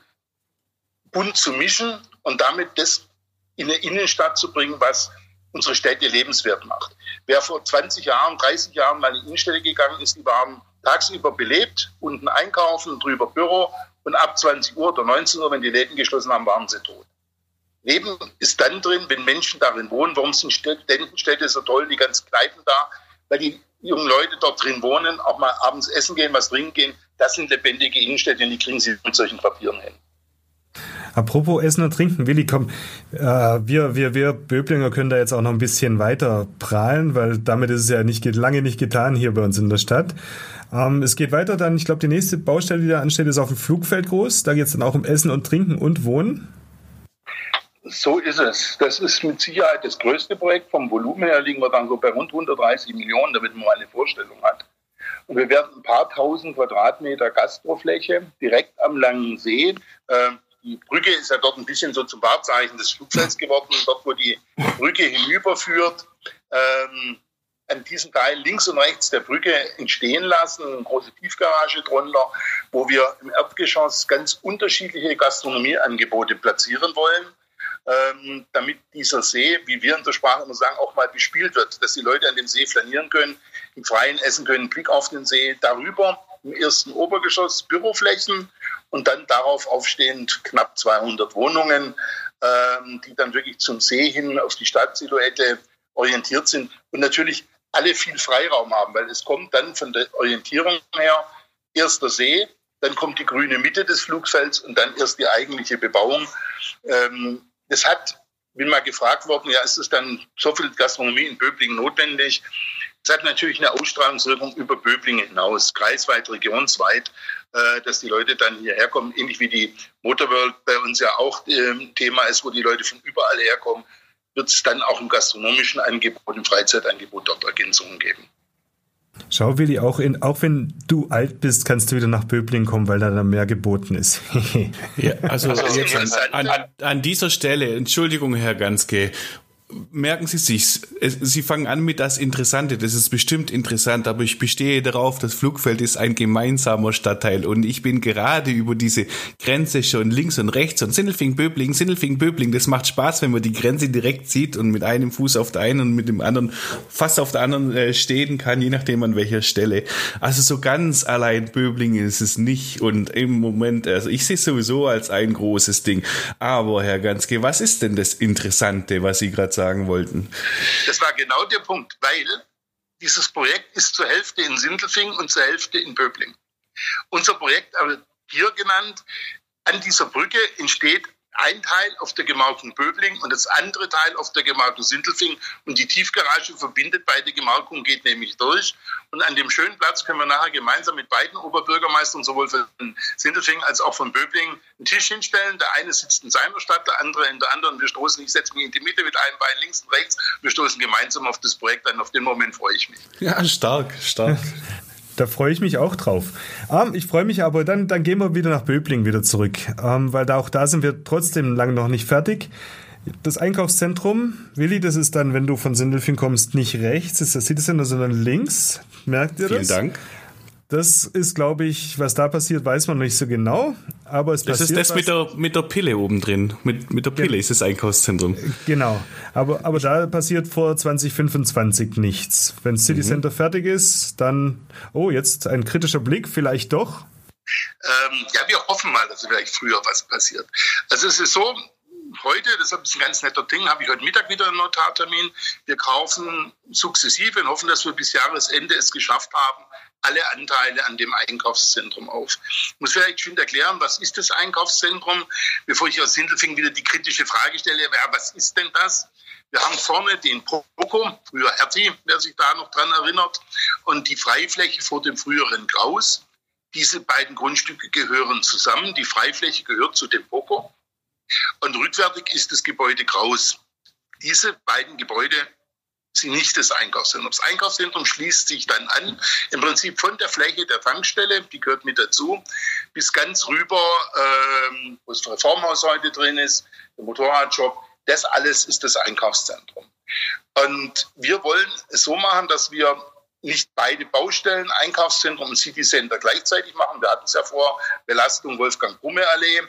bunt zu mischen und damit das in eine Innenstadt zu bringen, was unsere Städte lebenswert macht. Wer vor 20 Jahren, 30 Jahren mal in die Innenstädte gegangen ist, die waren tagsüber belebt, unten einkaufen, drüber Büro und ab 20 Uhr oder 19 Uhr, wenn die Läden geschlossen haben, waren sie tot. Leben ist dann drin, wenn Menschen darin wohnen. Warum sind Studentenstädte so toll, die ganzen Kneipen da? Weil die jungen Leute dort drin wohnen, auch mal abends essen gehen, was trinken gehen. Das sind lebendige Innenstädte und die kriegen sie mit solchen Papieren hin. Apropos Essen und Trinken, Willi, komm, äh, wir, wir, wir Böblinger können da jetzt auch noch ein bisschen weiter prahlen, weil damit ist es ja nicht, lange nicht getan hier bei uns in der Stadt. Ähm, es geht weiter dann, ich glaube, die nächste Baustelle, die da ansteht, ist auf dem Flugfeld groß. Da geht es dann auch um Essen und Trinken und Wohnen. So ist es. Das ist mit Sicherheit das größte Projekt. Vom Volumen her liegen wir dann so bei rund 130 Millionen, damit man mal eine Vorstellung hat. Und wir werden ein paar tausend Quadratmeter Gastrofläche direkt am Langen See. Ähm, die Brücke ist ja dort ein bisschen so zum Wahrzeichen des Flugfelds geworden, dort wo die Brücke hinüberführt. Ähm, an diesem Teil links und rechts der Brücke entstehen lassen, eine große Tiefgarage drunter, wo wir im Erdgeschoss ganz unterschiedliche Gastronomieangebote platzieren wollen, ähm, damit dieser See, wie wir in der Sprache immer sagen, auch mal bespielt wird, dass die Leute an dem See flanieren können, im Freien essen können, Blick auf den See. Darüber im ersten Obergeschoss Büroflächen und dann darauf aufstehend knapp 200 Wohnungen, ähm, die dann wirklich zum See hin auf die Stadtsilhouette orientiert sind und natürlich alle viel Freiraum haben, weil es kommt dann von der Orientierung her erst der See, dann kommt die grüne Mitte des Flugfelds und dann erst die eigentliche Bebauung. Ähm, das hat, bin mal gefragt worden, ja, ist es dann so viel Gastronomie in Böblingen notwendig? Es hat natürlich eine Ausstrahlungswirkung über Böblingen hinaus, kreisweit, regionsweit, dass die Leute dann hierher kommen, ähnlich wie die Motorworld bei uns ja auch äh, Thema ist, wo die Leute von überall herkommen wird es dann auch im gastronomischen Angebot, im Freizeitangebot dort Ergänzungen geben. Schau, Willi, auch, in, auch wenn du alt bist, kannst du wieder nach Böblingen kommen, weil da dann mehr geboten ist. ja, also, also jetzt an, an, an, dieser Stelle, Entschuldigung, Herr Ganske, merken Sie sich's. Sie fangen an mit das Interessante. Das ist bestimmt interessant, aber ich bestehe darauf, das Flugfeld ist ein gemeinsamer Stadtteil und ich bin gerade über diese Grenze schon links und rechts und Sindelfing, Böbling, Sindelfing, Böbling. Das macht Spaß, wenn man die Grenze direkt sieht und mit einem Fuß auf der einen und mit dem anderen fast auf der anderen äh, stehen kann, je nachdem an welcher Stelle. Also so ganz allein Böbling ist es nicht und im Moment, also ich sehe es sowieso als ein großes Ding. Aber Herr Ganske, was ist denn das Interessante, was Sie gerade sagen wollten. Das war genau der Punkt, weil dieses Projekt ist zur Hälfte in Sindelfing und zur Hälfte in Böbling. Unser Projekt, hier genannt, an dieser Brücke entsteht ein Teil auf der Gemarkung Böbling und das andere Teil auf der Gemarkung Sindelfing. Und die Tiefgarage verbindet beide Gemarkungen, geht nämlich durch. Und an dem schönen Platz können wir nachher gemeinsam mit beiden Oberbürgermeistern, sowohl von Sindelfing als auch von Böbling, einen Tisch hinstellen. Der eine sitzt in seiner Stadt, der andere in der anderen. Wir stoßen, ich setze mich in die Mitte mit einem Bein links und rechts. Wir stoßen gemeinsam auf das Projekt an. Auf den Moment freue ich mich. Ja, stark, stark. Da freue ich mich auch drauf. Ähm, ich freue mich aber, dann, dann gehen wir wieder nach Böbling wieder zurück, ähm, weil da auch da sind wir trotzdem lange noch nicht fertig. Das Einkaufszentrum, Willi, das ist dann, wenn du von Sindelfing kommst, nicht rechts, ist das Citizen, sondern links. Merkt ihr das? Vielen Dank. Das ist, glaube ich, was da passiert, weiß man nicht so genau. Aber es das passiert ist das mit der, mit der Pille oben drin. Mit, mit der Pille ja. ist das Einkaufszentrum. Genau. Aber, aber da passiert vor 2025 nichts. Wenn City mhm. Center fertig ist, dann, oh, jetzt ein kritischer Blick, vielleicht doch. Ähm, ja, wir hoffen mal, dass vielleicht früher was passiert. Also es ist so, heute, das ist ein ganz netter Ding, habe ich heute Mittag wieder einen Notartermin. Wir kaufen sukzessive und hoffen, dass wir bis Jahresende es geschafft haben, alle Anteile an dem Einkaufszentrum auf. Ich muss vielleicht schon erklären, was ist das Einkaufszentrum, bevor ich aus Sindelfing wieder die kritische Frage stelle, ja, was ist denn das? Wir haben vorne den Poco, früher Erti, wer sich da noch dran erinnert, und die Freifläche vor dem früheren Graus. Diese beiden Grundstücke gehören zusammen. Die Freifläche gehört zu dem Poco. Und rückwärtig ist das Gebäude Graus. Diese beiden Gebäude sind nicht das Einkaufszentrum. Das Einkaufszentrum schließt sich dann an, im Prinzip von der Fläche der Tankstelle, die gehört mit dazu, bis ganz rüber, ähm, wo das Reformhaus heute drin ist, der Motorradshop, Das alles ist das Einkaufszentrum. Und wir wollen es so machen, dass wir nicht beide Baustellen, Einkaufszentrum und City Center gleichzeitig machen. Wir hatten es ja vor, Belastung Wolfgang-Brumme-Allee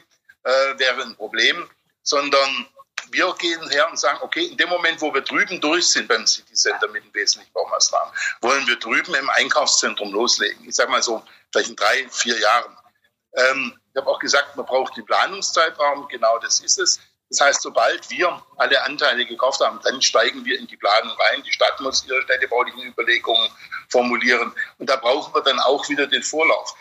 äh, wäre ein Problem, sondern wir gehen her und sagen, okay, in dem Moment, wo wir drüben durch sind beim City Center mit den wesentlichen Baumaßnahmen, wollen wir drüben im Einkaufszentrum loslegen. Ich sage mal so, vielleicht in drei, vier Jahren. Ähm, ich habe auch gesagt, man braucht den Planungszeitraum, genau das ist es. Das heißt, sobald wir alle Anteile gekauft haben, dann steigen wir in die Planung rein. Die Stadt muss ihre städtebaulichen Überlegungen formulieren. Und da brauchen wir dann auch wieder den Vorlauf.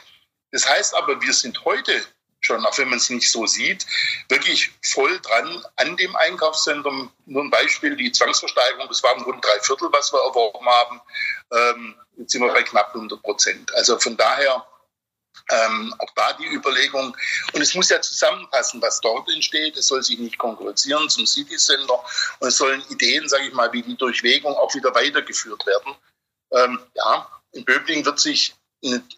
Das heißt aber, wir sind heute schon, auch wenn man es nicht so sieht, wirklich voll dran an dem Einkaufszentrum. Nur ein Beispiel, die Zwangsversteigerung, das waren rund drei Viertel, was wir erworben haben. Ähm, jetzt sind wir bei knapp 100 Prozent. Also von daher ähm, auch da die Überlegung. Und es muss ja zusammenpassen, was dort entsteht. Es soll sich nicht konkurrieren zum City Center. Und es sollen Ideen, sage ich mal, wie die Durchwegung auch wieder weitergeführt werden. Ähm, ja, in Böbling wird sich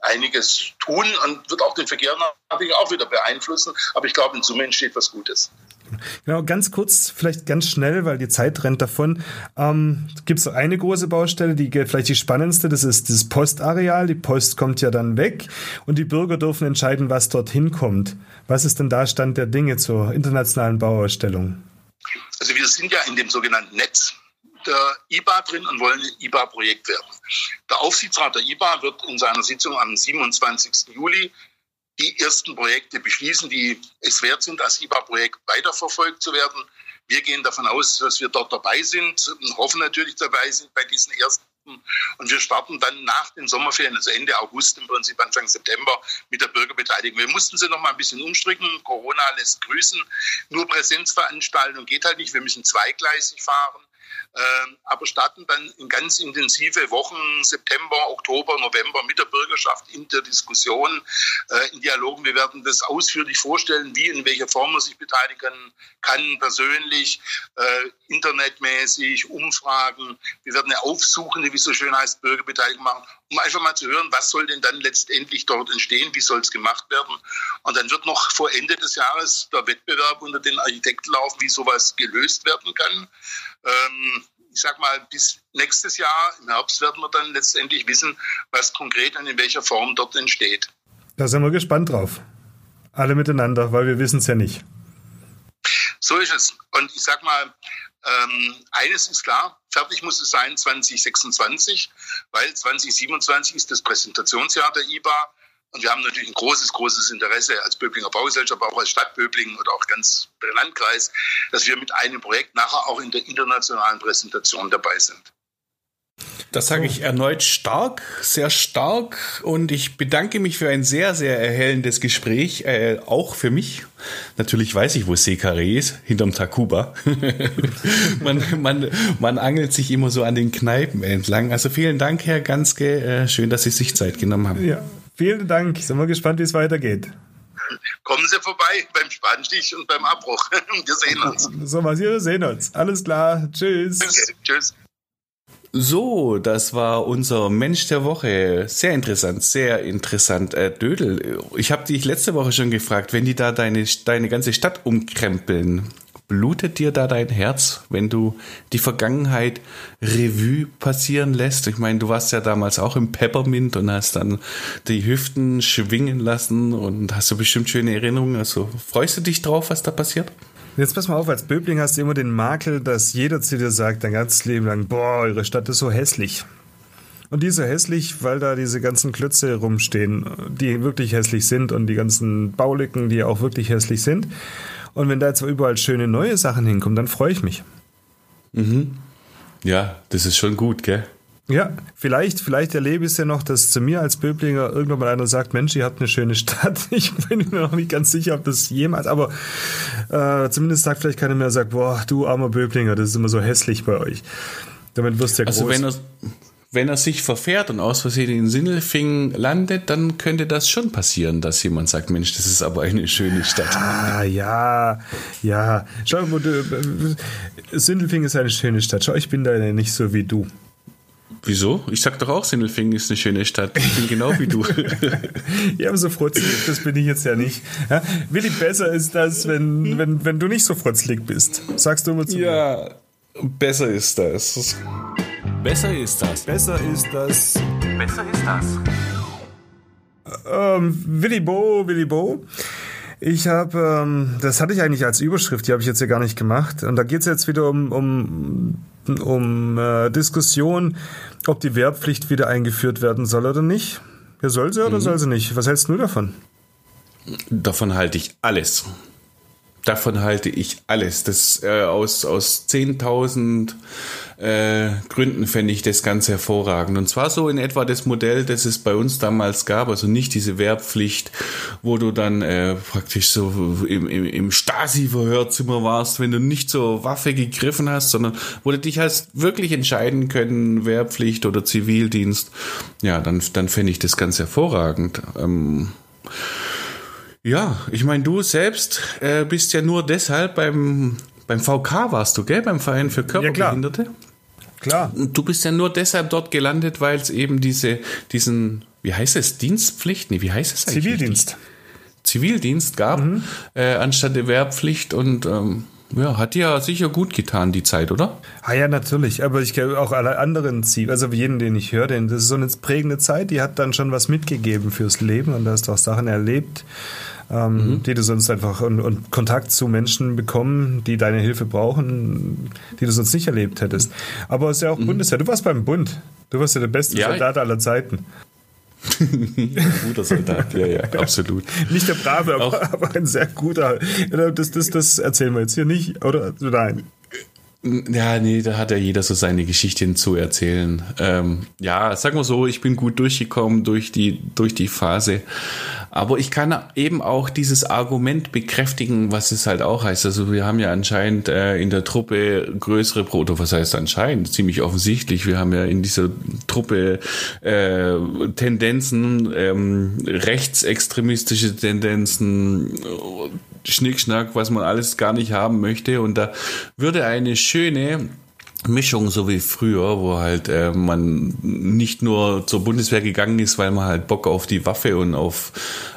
einiges tun und wird auch den Verkehr natürlich auch wieder beeinflussen. Aber ich glaube, in Summe entsteht was Gutes. Genau, ganz kurz, vielleicht ganz schnell, weil die Zeit rennt davon. Ähm, Gibt es eine große Baustelle, die vielleicht die spannendste, das ist das Postareal. Die Post kommt ja dann weg und die Bürger dürfen entscheiden, was dorthin kommt. Was ist denn da Stand der Dinge zur internationalen Bauausstellung? Also wir sind ja in dem sogenannten Netz der IBA drin und wollen ein IBA-Projekt werden. Der Aufsichtsrat der IBA wird in seiner Sitzung am 27. Juli die ersten Projekte beschließen, die es wert sind, als IBA-Projekt weiterverfolgt zu werden. Wir gehen davon aus, dass wir dort dabei sind, hoffen natürlich dabei sind bei diesen ersten. Und wir starten dann nach den Sommerferien, also Ende August, im Prinzip Anfang September, mit der Bürgerbeteiligung. Wir mussten sie noch mal ein bisschen umstricken. Corona lässt grüßen. Nur Präsenzveranstaltung geht halt nicht. Wir müssen zweigleisig fahren. Ähm, aber starten dann in ganz intensive Wochen, September, Oktober, November mit der Bürgerschaft in der Diskussion, äh, in Dialogen. Wir werden das ausführlich vorstellen, wie, in welcher Form man sich beteiligen kann, persönlich, äh, internetmäßig, Umfragen. Wir werden eine aufsuchende, wie es so schön heißt, Bürgerbeteiligung machen, um einfach mal zu hören, was soll denn dann letztendlich dort entstehen, wie soll es gemacht werden. Und dann wird noch vor Ende des Jahres der Wettbewerb unter den Architekten laufen, wie sowas gelöst werden kann. Ähm, ich sag mal, bis nächstes Jahr im Herbst werden wir dann letztendlich wissen, was konkret und in welcher Form dort entsteht. Da sind wir gespannt drauf. Alle miteinander, weil wir wissen es ja nicht. So ist es. Und ich sag mal, ähm, eines ist klar, fertig muss es sein 2026, weil 2027 ist das Präsentationsjahr der IBA. Und wir haben natürlich ein großes, großes Interesse als Böblinger Baugesellschaft, aber auch als Stadt Böblingen oder auch ganz der Landkreis, dass wir mit einem Projekt nachher auch in der internationalen Präsentation dabei sind. Das sage ich erneut stark, sehr stark und ich bedanke mich für ein sehr, sehr erhellendes Gespräch, äh, auch für mich. Natürlich weiß ich, wo Seekare ist, hinterm Takuba. man, man, man angelt sich immer so an den Kneipen entlang. Also vielen Dank, Herr Ganske, äh, schön, dass Sie sich Zeit genommen haben. Ja, vielen Dank. Sind wir gespannt, wie es weitergeht. Kommen Sie vorbei beim Spanstich und beim Abbruch. Wir sehen uns. So, wir sehen uns. Alles klar. Tschüss. Okay, tschüss. So, das war unser Mensch der Woche. Sehr interessant, sehr interessant. Äh, Dödel, ich habe dich letzte Woche schon gefragt, wenn die da deine, deine ganze Stadt umkrempeln, blutet dir da dein Herz, wenn du die Vergangenheit Revue passieren lässt? Ich meine, du warst ja damals auch im Peppermint und hast dann die Hüften schwingen lassen und hast du bestimmt schöne Erinnerungen. Also freust du dich drauf, was da passiert? Jetzt pass mal auf, als Böbling hast du immer den Makel, dass jeder zu dir sagt, dein ganzes Leben lang, boah, eure Stadt ist so hässlich. Und die ist so hässlich, weil da diese ganzen Klötze rumstehen, die wirklich hässlich sind und die ganzen Baulücken, die auch wirklich hässlich sind. Und wenn da jetzt überall schöne neue Sachen hinkommen, dann freue ich mich. Mhm. Ja, das ist schon gut, gell? Ja, vielleicht, vielleicht erlebe ich es ja noch, dass zu mir als Böblinger irgendwann mal einer sagt, Mensch, ihr habt eine schöne Stadt. Ich bin mir noch nicht ganz sicher, ob das jemals, aber äh, zumindest sagt vielleicht keiner mehr, sagt, boah, du armer Böblinger, das ist immer so hässlich bei euch. Damit wirst du ja also groß. Also wenn er, wenn er sich verfährt und aus Versehen in Sindelfingen landet, dann könnte das schon passieren, dass jemand sagt, Mensch, das ist aber eine schöne Stadt. Ah, ja, ja. Schau, Sindelfingen ist eine schöne Stadt. Schau, ich bin da nicht so wie du. Wieso? Ich sag doch auch, Sindelfingen ist eine schöne Stadt. Ich bin genau wie du. ja, aber so frotzelig, das bin ich jetzt ja nicht. Ja, Willi, besser ist das, wenn, wenn, wenn du nicht so frotzelig bist. Sagst du immer zu Ja, mir. besser ist das. Besser ist das. Besser ist das. Besser ist das. Ähm, Willi Bo, Willi Bo. Ich habe, ähm, das hatte ich eigentlich als Überschrift, die habe ich jetzt ja gar nicht gemacht. Und da geht es jetzt wieder um, um, um äh, Diskussion, ob die Wehrpflicht wieder eingeführt werden soll oder nicht. Ja, soll sie oder mhm. soll sie nicht? Was hältst du davon? Davon halte ich alles. Davon halte ich alles. Das äh, aus, aus 10.000 äh, Gründen fände ich das ganz hervorragend. Und zwar so in etwa das Modell, das es bei uns damals gab, also nicht diese Wehrpflicht, wo du dann äh, praktisch so im, im, im Stasi-Verhörzimmer warst, wenn du nicht zur Waffe gegriffen hast, sondern wo du dich hast wirklich entscheiden können, Wehrpflicht oder Zivildienst. Ja, dann, dann fände ich das ganz hervorragend. Ähm, ja, ich meine, du selbst äh, bist ja nur deshalb beim, beim VK warst du, gell? Beim Verein für Körperbehinderte? Ja, klar. klar. Du bist ja nur deshalb dort gelandet, weil es eben diese, diesen, wie heißt es, Dienstpflicht? Nee, wie heißt es eigentlich? Zivildienst. Zivildienst gab, mhm. äh, anstatt der Wehrpflicht und ähm, ja, hat dir ja sicher gut getan, die Zeit, oder? Ah ja, natürlich. Aber ich kenne auch alle anderen Ziele, also jeden, den ich höre, denn das ist so eine prägende Zeit, die hat dann schon was mitgegeben fürs Leben und da hast du auch Sachen erlebt, ähm, mhm. die du sonst einfach und, und, Kontakt zu Menschen bekommen, die deine Hilfe brauchen, die du sonst nicht erlebt hättest. Aber es ist ja auch mhm. Bundeswehr. Du warst beim Bund. Du warst ja der beste ja, Soldat aller Zeiten. guter Soldat, ja, ja, absolut. Nicht der Brave, aber, aber, ein sehr guter. Das, das, das erzählen wir jetzt hier nicht, oder? Nein. Ja, nee, da hat ja jeder so seine Geschichten zu erzählen. Ähm, ja, sag mal so, ich bin gut durchgekommen durch die, durch die Phase. Aber ich kann eben auch dieses Argument bekräftigen, was es halt auch heißt. Also wir haben ja anscheinend äh, in der Truppe größere Proto, was heißt anscheinend? Ziemlich offensichtlich. Wir haben ja in dieser Truppe äh, Tendenzen, ähm, rechtsextremistische Tendenzen, Schnickschnack, was man alles gar nicht haben möchte. Und da würde eine schöne Mischung, so wie früher, wo halt äh, man nicht nur zur Bundeswehr gegangen ist, weil man halt Bock auf die Waffe und auf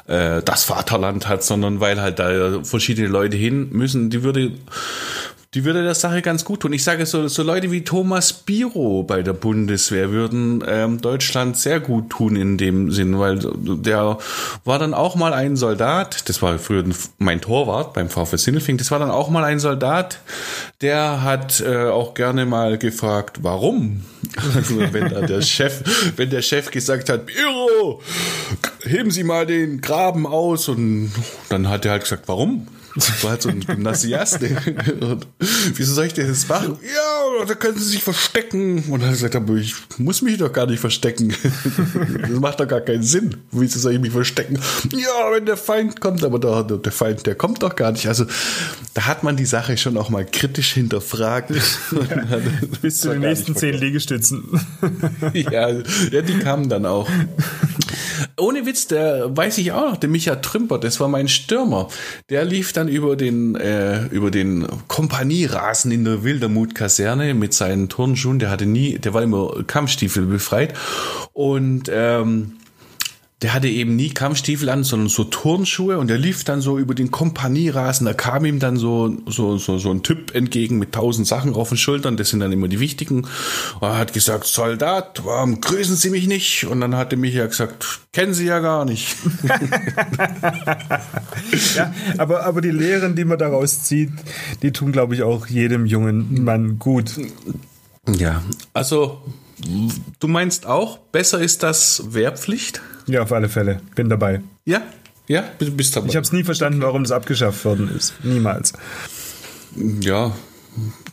äh, das Vaterland hat, sondern weil halt da verschiedene Leute hin müssen. Die würde die würde der Sache ganz gut tun. Ich sage so, so Leute wie Thomas Biro bei der Bundeswehr würden ähm, Deutschland sehr gut tun in dem Sinn, weil der war dann auch mal ein Soldat, das war früher mein Torwart beim VfL Sindelfing, das war dann auch mal ein Soldat, der hat äh, auch gerne mal gefragt, warum? Also wenn da der Chef, wenn der Chef gesagt hat, Biro, heben Sie mal den Graben aus und dann hat er halt gesagt, warum? Das war halt so ein Gymnasiast. wieso soll ich denn das machen? Ja, da können sie sich verstecken. Und dann hat er gesagt, aber ich muss mich doch gar nicht verstecken. Das macht doch gar keinen Sinn. Wieso soll ich mich verstecken? Ja, wenn der Feind kommt, aber der, der Feind, der kommt doch gar nicht. Also da hat man die Sache schon auch mal kritisch hinterfragt. Ja, bis zu den nächsten zehn Liegestützen. ja, ja, die kamen dann auch. Ohne Witz, der weiß ich auch noch, der Micha Trümper, das war mein Stürmer. Der lief dann über den, äh, über den Kompanierasen in der Wildermut-Kaserne mit seinen Turnschuhen. Der hatte nie, der war immer Kampfstiefel befreit. Und ähm, der hatte eben nie Kampfstiefel an, sondern so Turnschuhe und der lief dann so über den Kompanierasen. Da kam ihm dann so, so, so, so ein Typ entgegen mit tausend Sachen auf den Schultern. Das sind dann immer die wichtigen. Und er hat gesagt, Soldat, warum grüßen Sie mich nicht? Und dann hatte mich ja gesagt, kennen Sie ja gar nicht. ja, aber, aber die Lehren, die man daraus zieht, die tun, glaube ich, auch jedem jungen Mann gut. Ja, also du meinst auch, besser ist das Wehrpflicht? Ja, auf alle Fälle. Bin dabei. Ja? Ja, bist dabei. Ich habe es nie verstanden, warum das abgeschafft worden ist. Niemals. Ja,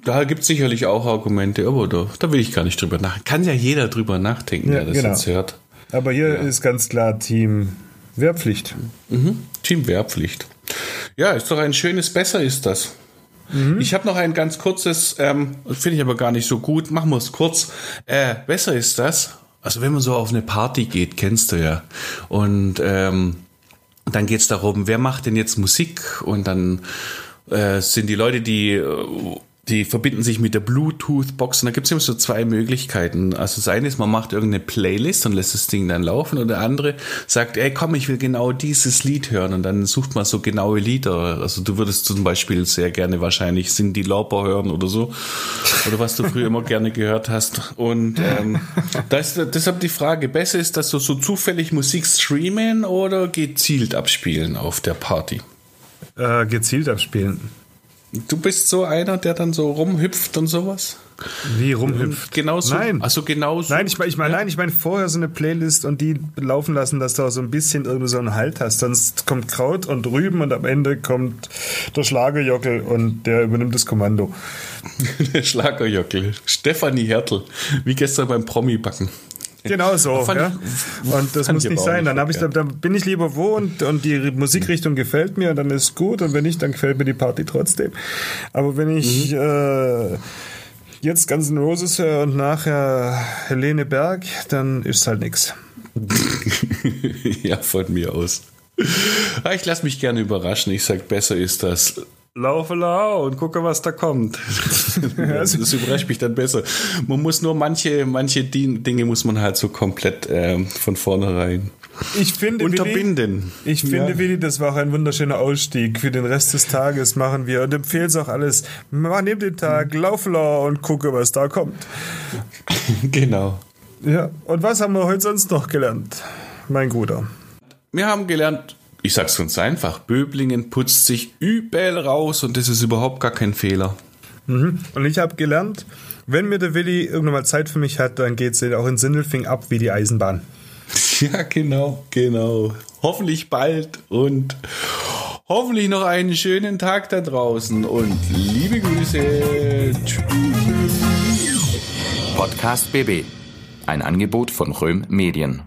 da gibt es sicherlich auch Argumente, aber da, da will ich gar nicht drüber nachdenken. Kann ja jeder drüber nachdenken, ja, der das genau. jetzt hört. Aber hier ja. ist ganz klar Team Wehrpflicht. Mhm. Team Wehrpflicht. Ja, ist doch ein schönes Besser ist das. Mhm. Ich habe noch ein ganz kurzes, ähm, finde ich aber gar nicht so gut. Machen wir es kurz. Äh, besser ist das. Also wenn man so auf eine Party geht, kennst du ja. Und ähm, dann geht es darum, wer macht denn jetzt Musik? Und dann äh, sind die Leute, die äh, die verbinden sich mit der Bluetooth-Box und da gibt es immer so zwei Möglichkeiten. Also das eine ist, man macht irgendeine Playlist und lässt das Ding dann laufen und der andere sagt, ey komm, ich will genau dieses Lied hören und dann sucht man so genaue Lieder. Also du würdest zum Beispiel sehr gerne wahrscheinlich Cindy Lauper hören oder so oder was du früher immer gerne gehört hast. Und ähm, da ist deshalb die Frage, besser ist, dass du so zufällig Musik streamen oder gezielt abspielen auf der Party? Äh, gezielt abspielen. Du bist so einer, der dann so rumhüpft und sowas? Wie rumhüpft? Genauso. Nein. Also genauso. Nein, ich meine, ich mein, ja. nein, ich meine vorher so eine Playlist und die laufen lassen, dass du auch so ein bisschen irgendwie so einen Halt hast. Sonst kommt Kraut und Rüben und am Ende kommt der Schlagerjockel und der übernimmt das Kommando. der Schlagerjockel. Stefanie Hertel. Wie gestern beim Promi-Backen. Genau so. ja? Und das muss nicht sein. Dann, ich, dann bin ich lieber wo und, und die Musikrichtung gefällt mir und dann ist gut. Und wenn nicht, dann gefällt mir die Party trotzdem. Aber wenn ich mhm. äh, jetzt Guns N' Roses höre und nachher Helene Berg, dann ist halt nichts. ja, von mir aus. Ah, ich lasse mich gerne überraschen. Ich sage, besser ist das laufe lau und gucke, was da kommt. das, das überrascht mich dann besser. Man muss nur manche, manche Dinge muss man halt so komplett äh, von vornherein ich finde, unterbinden. Willi, ich finde, ja. Willi, das war auch ein wunderschöner Ausstieg. Für den Rest des Tages machen wir und empfehlen es auch alles. Man nimmt den Tag, lauf lau und gucke, was da kommt. Genau. Ja, und was haben wir heute sonst noch gelernt, mein Guter? Wir haben gelernt, ich sag's ganz einfach, Böblingen putzt sich überall raus und das ist überhaupt gar kein Fehler. Mhm. Und ich habe gelernt, wenn mir der Willi irgendwann mal Zeit für mich hat, dann geht's auch in Sindelfing ab wie die Eisenbahn. Ja, genau, genau. Hoffentlich bald und hoffentlich noch einen schönen Tag da draußen und liebe Grüße. Tschüss. Podcast BB. Ein Angebot von Röhm Medien.